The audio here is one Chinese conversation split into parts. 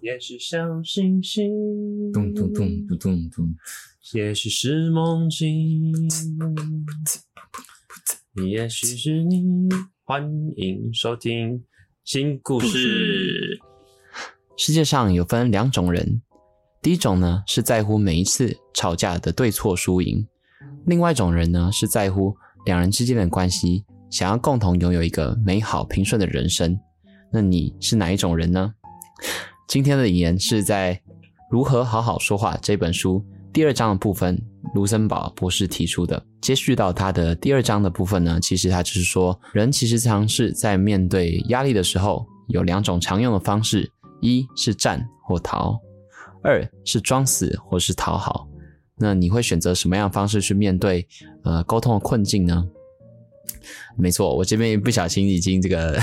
也许像星星，咚咚咚咚咚咚，也许是梦境，也许是你。欢迎收听新故事。世界上有分两种人，第一种呢是在乎每一次吵架的对错输赢，另外一种人呢是在乎两人之间的关系，想要共同拥有一个美好平顺的人生。那你是哪一种人呢？今天的引言是在《如何好好说话》这本书第二章的部分，卢森堡博士提出的。接续到他的第二章的部分呢，其实他就是说，人其实尝试在面对压力的时候，有两种常用的方式：一是战或逃，二是装死或是讨好。那你会选择什么样方式去面对呃沟通的困境呢？没错，我这边不小心已经这个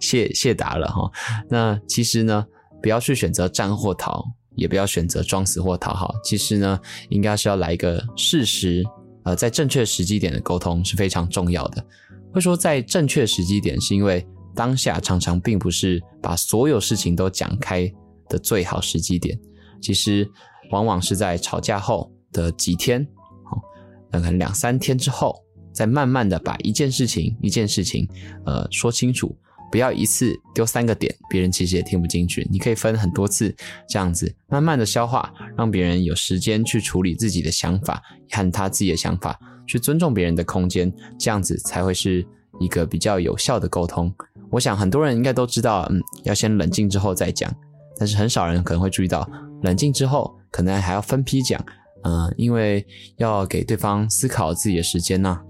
谢谢答了哈。那其实呢？不要去选择战或逃，也不要选择装死或讨好。其实呢，应该是要来一个事实，呃，在正确时机点的沟通是非常重要的。会说在正确时机点，是因为当下常常并不是把所有事情都讲开的最好时机点。其实往往是在吵架后的几天，哦，可能两三天之后，再慢慢的把一件事情一件事情，呃，说清楚。不要一次丢三个点，别人其实也听不进去。你可以分很多次，这样子慢慢的消化，让别人有时间去处理自己的想法和他自己的想法，去尊重别人的空间，这样子才会是一个比较有效的沟通。我想很多人应该都知道，嗯，要先冷静之后再讲，但是很少人可能会注意到，冷静之后可能还要分批讲，嗯，因为要给对方思考自己的时间呢。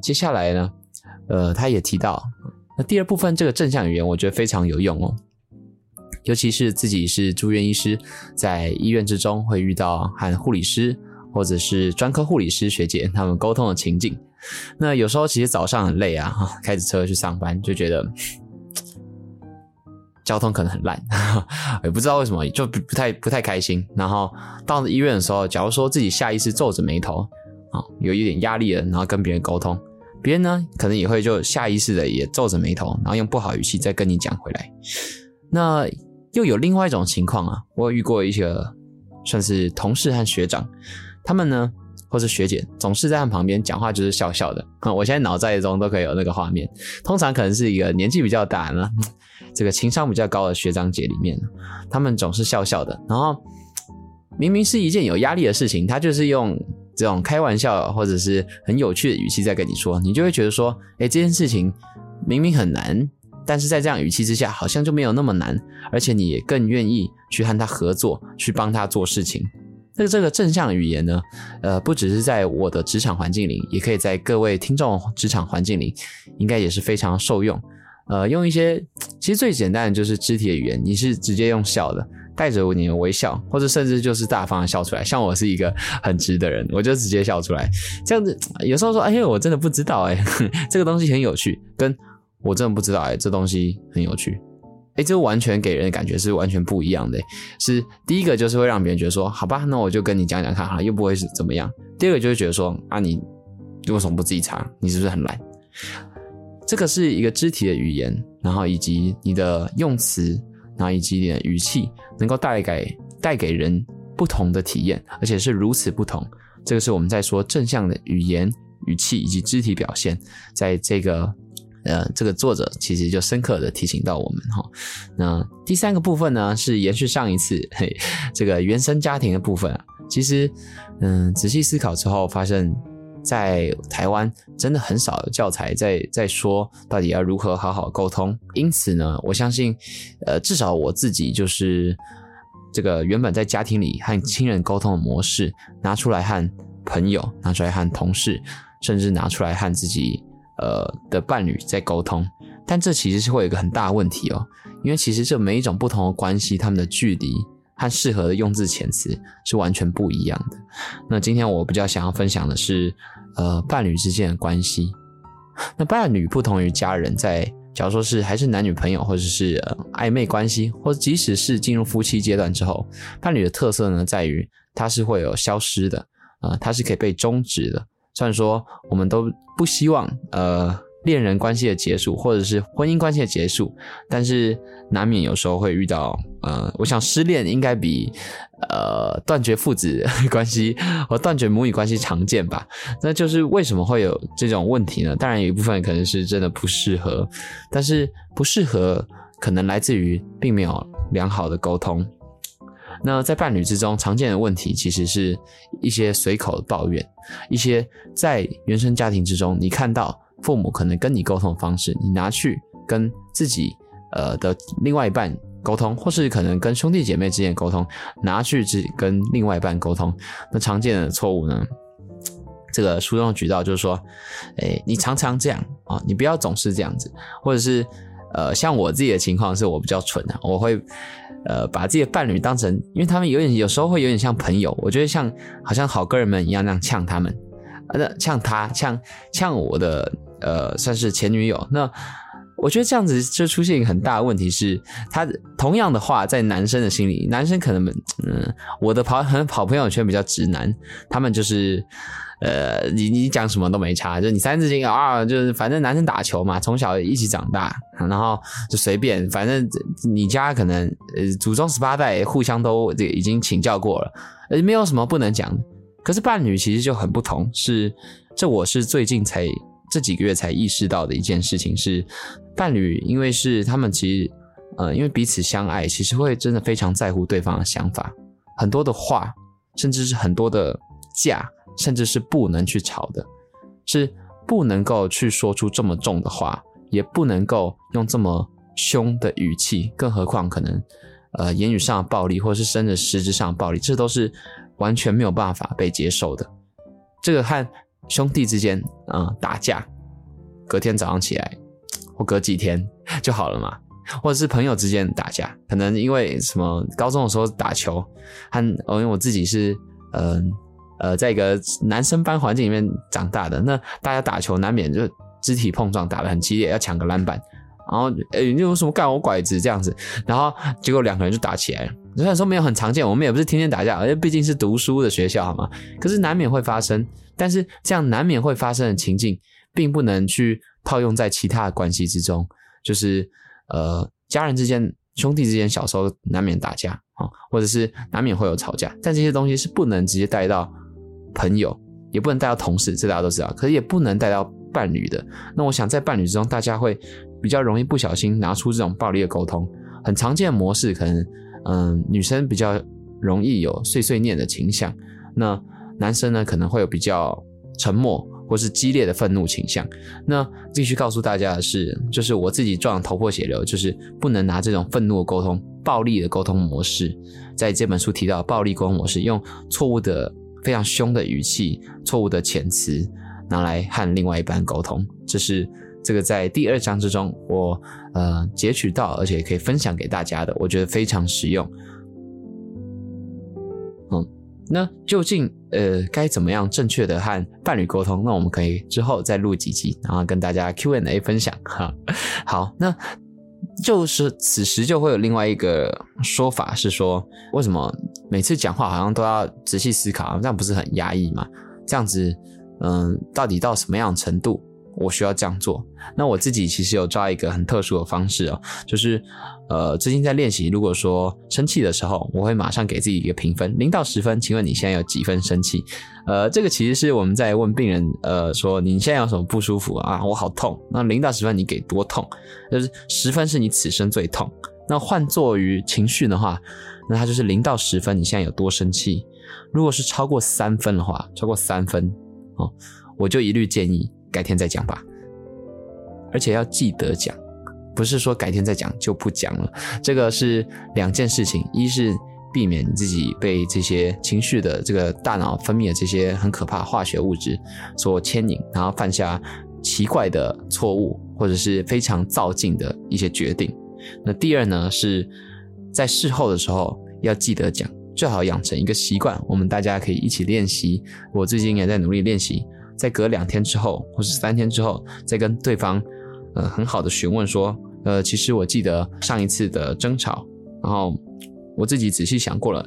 接下来呢，呃，他也提到，那第二部分这个正向语言，我觉得非常有用哦，尤其是自己是住院医师，在医院之中会遇到和护理师或者是专科护理师学姐他们沟通的情境。那有时候其实早上很累啊，开着车去上班就觉得 交通可能很烂，也不知道为什么就不不太不太开心。然后到了医院的时候，假如说自己下意识皱着眉头啊，有一点压力了，然后跟别人沟通。别人呢，可能也会就下意识的也皱着眉头，然后用不好语气再跟你讲回来。那又有另外一种情况啊，我遇过一些算是同事和学长，他们呢或是学姐，总是在他旁边讲话就是笑笑的。我现在脑袋中都可以有那个画面，通常可能是一个年纪比较大呢，这个情商比较高的学长姐里面，他们总是笑笑的，然后明明是一件有压力的事情，他就是用。这种开玩笑或者是很有趣的语气在跟你说，你就会觉得说，哎，这件事情明明很难，但是在这样语气之下，好像就没有那么难，而且你也更愿意去和他合作，去帮他做事情。那这个正向语言呢，呃，不只是在我的职场环境里，也可以在各位听众职场环境里，应该也是非常受用。呃，用一些其实最简单的就是肢体的语言，你是直接用笑的。带着你的微笑，或者甚至就是大方的笑出来。像我是一个很直的人，我就直接笑出来。这样子有时候说：“哎呀，我真的不知道，哎，这个东西很有趣。”跟我真的不知道，哎，这东西很有趣。哎，这完全给人的感觉是完全不一样的。是第一个就是会让别人觉得说：“好吧，那我就跟你讲讲看哈，又不会是怎么样。”第二个就会觉得说：“啊，你为什么不自己查？你是不是很懒？”这个是一个肢体的语言，然后以及你的用词。然后以及点语气，能够带给带给人不同的体验，而且是如此不同。这个是我们在说正向的语言、语气以及肢体表现，在这个呃这个作者其实就深刻的提醒到我们哈。那第三个部分呢，是延续上一次嘿这个原生家庭的部分啊。其实嗯仔细思考之后，发现。在台湾真的很少有教材在在说到底要如何好好沟通，因此呢，我相信，呃，至少我自己就是这个原本在家庭里和亲人沟通的模式，拿出来和朋友，拿出来和同事，甚至拿出来和自己呃的伴侣在沟通，但这其实是会有一个很大的问题哦，因为其实这每一种不同的关系，他们的距离。和适合的用字遣词是完全不一样的。那今天我比较想要分享的是，呃，伴侣之间的关系。那伴侣不同于家人，在假如说是还是男女朋友，或者是暧昧关系，或者即使是进入夫妻阶段之后，伴侣的特色呢，在于它是会有消失的，啊，它是可以被终止的。虽然说我们都不希望，呃，恋人关系的结束，或者是婚姻关系的结束，但是难免有时候会遇到，呃，我想失恋应该比呃断绝父子关系 和断绝母女关系常见吧？那就是为什么会有这种问题呢？当然有一部分可能是真的不适合，但是不适合可能来自于并没有良好的沟通。那在伴侣之中常见的问题，其实是一些随口的抱怨，一些在原生家庭之中你看到父母可能跟你沟通的方式，你拿去跟自己呃的另外一半沟通，或是可能跟兄弟姐妹之间沟通，拿去只跟另外一半沟通，那常见的错误呢？这个书中的举到就是说，哎，你常常这样啊，你不要总是这样子，或者是呃，像我自己的情况是我比较蠢啊，我会。呃，把自己的伴侣当成，因为他们有点有时候会有点像朋友，我觉得像好像好哥们一样那样呛他们，啊，那呛他呛呛我的呃，算是前女友。那我觉得这样子就出现一个很大的问题是，他同样的话在男生的心里，男生可能嗯，我的跑很跑朋友圈比较直男，他们就是。呃，你你讲什么都没差，就你三字经啊，就是反正男生打球嘛，从小一起长大，然后就随便，反正你家可能呃祖宗十八代互相都这已经请教过了，呃没有什么不能讲的。可是伴侣其实就很不同，是这我是最近才这几个月才意识到的一件事情是，伴侣因为是他们其实呃因为彼此相爱，其实会真的非常在乎对方的想法，很多的话，甚至是很多的架。甚至是不能去吵的，是不能够去说出这么重的话，也不能够用这么凶的语气，更何况可能，呃，言语上的暴力，或者是甚至实质上的暴力，这都是完全没有办法被接受的。这个和兄弟之间啊打架，隔天早上起来，或隔几天就好了嘛，或者是朋友之间打架，可能因为什么高中的时候打球，和因为我自己是嗯。呃，在一个男生班环境里面长大的，那大家打球难免就肢体碰撞，打得很激烈，要抢个篮板，然后呃，你有什么干我拐子这样子，然后结果两个人就打起来了。虽然说没有很常见，我们也不是天天打架，而且毕竟是读书的学校，好吗？可是难免会发生。但是这样难免会发生的情境，并不能去套用在其他的关系之中，就是呃，家人之间、兄弟之间，小时候难免打架啊，或者是难免会有吵架，但这些东西是不能直接带到。朋友也不能带到同事，这大家都知道。可是也不能带到伴侣的。那我想在伴侣之中，大家会比较容易不小心拿出这种暴力的沟通。很常见的模式，可能嗯，女生比较容易有碎碎念的倾向，那男生呢可能会有比较沉默或是激烈的愤怒倾向。那继续告诉大家的是，就是我自己撞头破血流，就是不能拿这种愤怒的沟通、暴力的沟通模式，在这本书提到暴力沟通模式，用错误的。非常凶的语气、错误的遣词，拿来和另外一半沟通，这是这个在第二章之中我呃截取到，而且可以分享给大家的，我觉得非常实用。嗯，那究竟呃该怎么样正确的和伴侣沟通？那我们可以之后再录几集，然后跟大家 Q&A 分享哈。好，那。就是此时就会有另外一个说法是说，为什么每次讲话好像都要仔细思考，这样不是很压抑吗？这样子，嗯，到底到什么样程度？我需要这样做。那我自己其实有抓一个很特殊的方式哦，就是呃，最近在练习。如果说生气的时候，我会马上给自己一个评分，零到十分，请问你现在有几分生气？呃，这个其实是我们在问病人，呃，说你现在有什么不舒服啊？我好痛。那零到十分，你给多痛？就是十分是你此生最痛。那换作于情绪的话，那它就是零到十分，你现在有多生气？如果是超过三分的话，超过三分哦，我就一律建议。改天再讲吧，而且要记得讲，不是说改天再讲就不讲了。这个是两件事情，一是避免自己被这些情绪的这个大脑分泌的这些很可怕化学物质所牵引，然后犯下奇怪的错误，或者是非常造进的一些决定。那第二呢，是在事后的时候要记得讲，最好养成一个习惯。我们大家可以一起练习，我最近也在努力练习。在隔两天之后，或是三天之后，再跟对方，呃，很好的询问说，呃，其实我记得上一次的争吵，然后我自己仔细想过了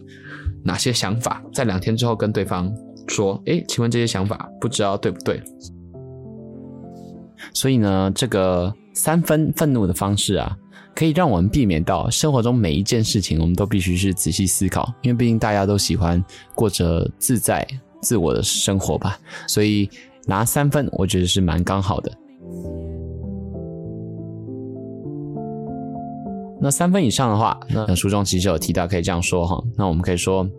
哪些想法，在两天之后跟对方说，诶，请问这些想法不知道对不对？所以呢，这个三分愤怒的方式啊，可以让我们避免到生活中每一件事情，我们都必须是仔细思考，因为毕竟大家都喜欢过着自在自我的生活吧。所以拿三分，我觉得是蛮刚好的。那三分以上的话，那书中其实有提到可以这样说哈。那我们可以说，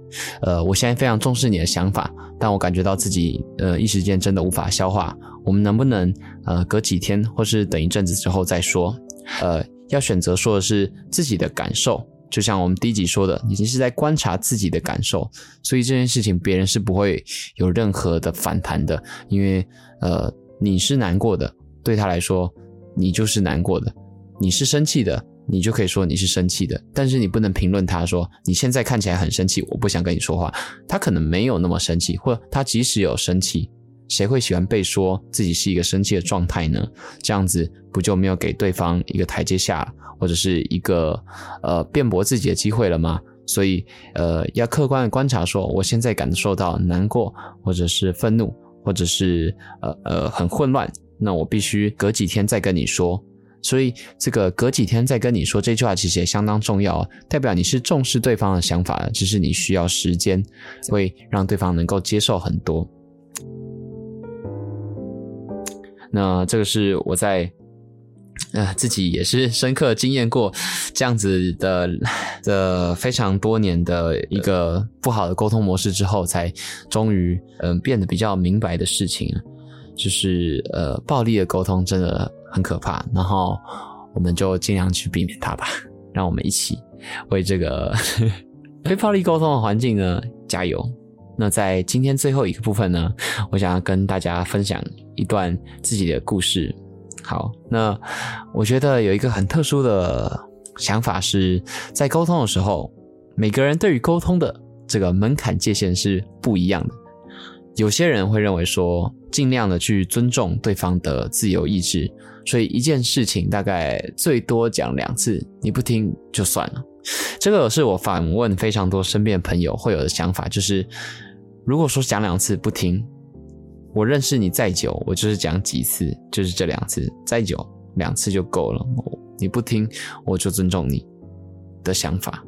呃，我现在非常重视你的想法，但我感觉到自己呃一时间真的无法消化。我们能不能呃隔几天或是等一阵子之后再说？呃，要选择说的是自己的感受，就像我们第一集说的，你是在观察自己的感受，所以这件事情别人是不会有任何的反弹的，因为呃你是难过的，对他来说你就是难过的，你是生气的。你就可以说你是生气的，但是你不能评论他说你现在看起来很生气，我不想跟你说话。他可能没有那么生气，或他即使有生气，谁会喜欢被说自己是一个生气的状态呢？这样子不就没有给对方一个台阶下，或者是一个呃辩驳自己的机会了吗？所以呃要客观的观察，说我现在感受到难过，或者是愤怒，或者是呃呃很混乱，那我必须隔几天再跟你说。所以，这个隔几天再跟你说这句话，其实也相当重要，代表你是重视对方的想法，只是你需要时间，会让对方能够接受很多。那这个是我在呃自己也是深刻经验过这样子的 的非常多年的一个不好的沟通模式之后，才终于嗯变得比较明白的事情，就是呃暴力的沟通真的。很可怕，然后我们就尽量去避免它吧。让我们一起为这个 非暴力沟通的环境呢加油。那在今天最后一个部分呢，我想要跟大家分享一段自己的故事。好，那我觉得有一个很特殊的想法是，在沟通的时候，每个人对于沟通的这个门槛界限是不一样的。有些人会认为说，尽量的去尊重对方的自由意志。所以一件事情大概最多讲两次，你不听就算了。这个是我访问非常多身边朋友会有的想法，就是如果说讲两次不听，我认识你再久，我就是讲几次，就是这两次，再久两次就够了。你不听，我就尊重你的想法。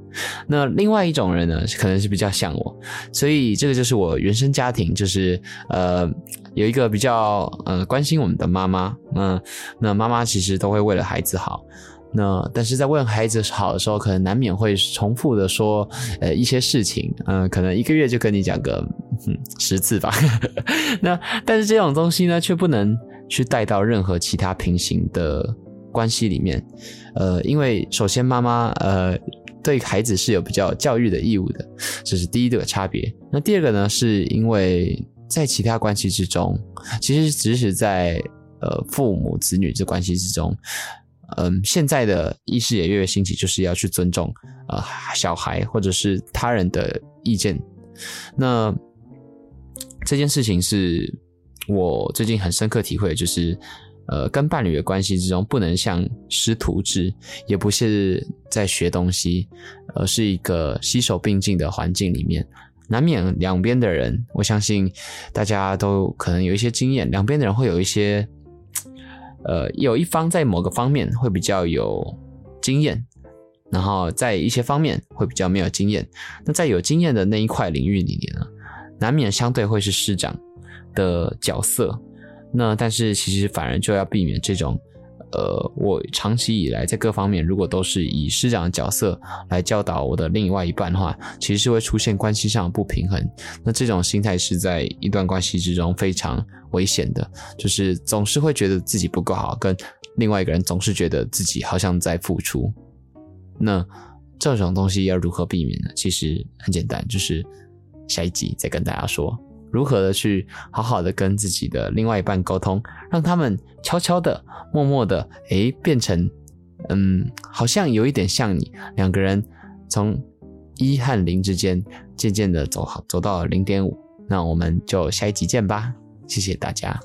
那另外一种人呢，可能是比较像我，所以这个就是我原生家庭，就是呃有一个比较呃关心我们的妈妈，那那妈妈其实都会为了孩子好，那但是在问孩子好的时候，可能难免会重复的说呃一些事情，嗯，可能一个月就跟你讲个十次吧，那但是这种东西呢，却不能去带到任何其他平行的关系里面，呃，因为首先妈妈呃。对孩子是有比较教育的义务的，这是第一个差别。那第二个呢，是因为在其他关系之中，其实即使在呃父母子女这关系之中，嗯，现在的意识也越来越兴起，就是要去尊重呃小孩或者是他人的意见。那这件事情是我最近很深刻体会，就是。呃，跟伴侣的关系之中，不能像师徒制，也不是在学东西，而是一个携手并进的环境里面，难免两边的人，我相信大家都可能有一些经验，两边的人会有一些，呃，有一方在某个方面会比较有经验，然后在一些方面会比较没有经验。那在有经验的那一块领域里面呢，难免相对会是师长的角色。那但是其实反而就要避免这种，呃，我长期以来在各方面如果都是以师长的角色来教导我的另外一半的话，其实是会出现关系上的不平衡。那这种心态是在一段关系之中非常危险的，就是总是会觉得自己不够好，跟另外一个人总是觉得自己好像在付出。那这种东西要如何避免呢？其实很简单，就是下一集再跟大家说。如何的去好好的跟自己的另外一半沟通，让他们悄悄的、默默的，诶，变成，嗯，好像有一点像你，两个人从一和零之间渐渐的走好，走到零点五。那我们就下一集见吧，谢谢大家。